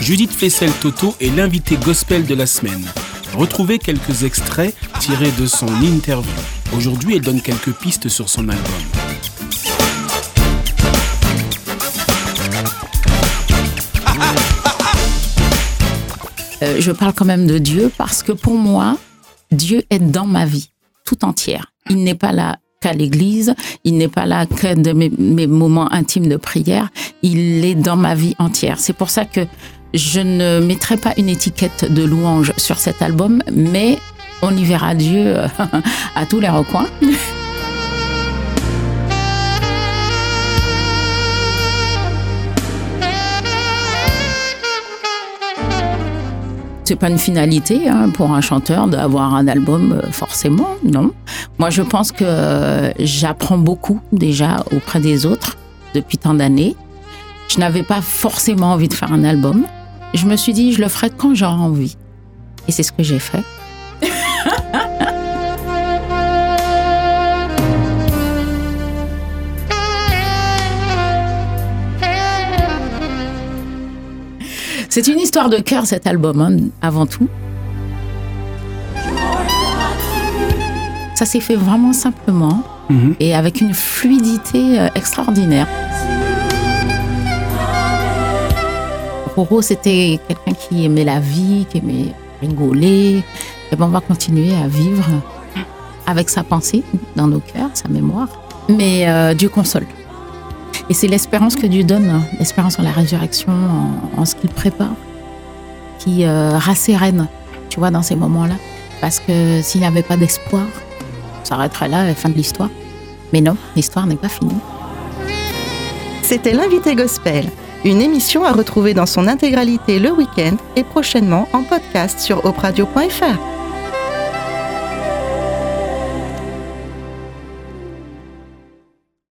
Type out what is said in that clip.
Judith Flessel-Toto est l'invité gospel de la semaine. Retrouvez quelques extraits tirés de son interview. Aujourd'hui, elle donne quelques pistes sur son album. Euh, je parle quand même de Dieu parce que pour moi, Dieu est dans ma vie tout entière. Il n'est pas là qu'à l'église, il n'est pas là que de mes, mes moments intimes de prière, il est dans ma vie entière. C'est pour ça que je ne mettrai pas une étiquette de louange sur cet album, mais on y verra Dieu à tous les recoins. C'est pas une finalité hein, pour un chanteur d'avoir un album euh, forcément, non. Moi, je pense que euh, j'apprends beaucoup déjà auprès des autres depuis tant d'années. Je n'avais pas forcément envie de faire un album. Je me suis dit, je le ferai quand j'aurai envie. Et c'est ce que j'ai fait. C'est une histoire de cœur cet album, hein, avant tout. Ça s'est fait vraiment simplement Mhm. et avec une fluidité euh, extraordinaire. Roro, c'était quelqu'un qui aimait la vie, qui aimait rigoler. Et ben, on va continuer à vivre avec sa pensée dans nos cœurs, sa mémoire. Mais euh, Dieu console. Et c'est l'espérance que Dieu donne, l'espérance en la résurrection, en, ce qu'il prépare, qui euh, rassérène, tu vois, dans ces moments-là. Parce que s'il n'y avait pas d'espoir, on s'arrêterait là, fin de l'histoire. Mais non, l'histoire n'est pas finie. C'était l'invité gospel, une émission à retrouver dans son intégralité le week-end et prochainement en podcast sur opradio.fr.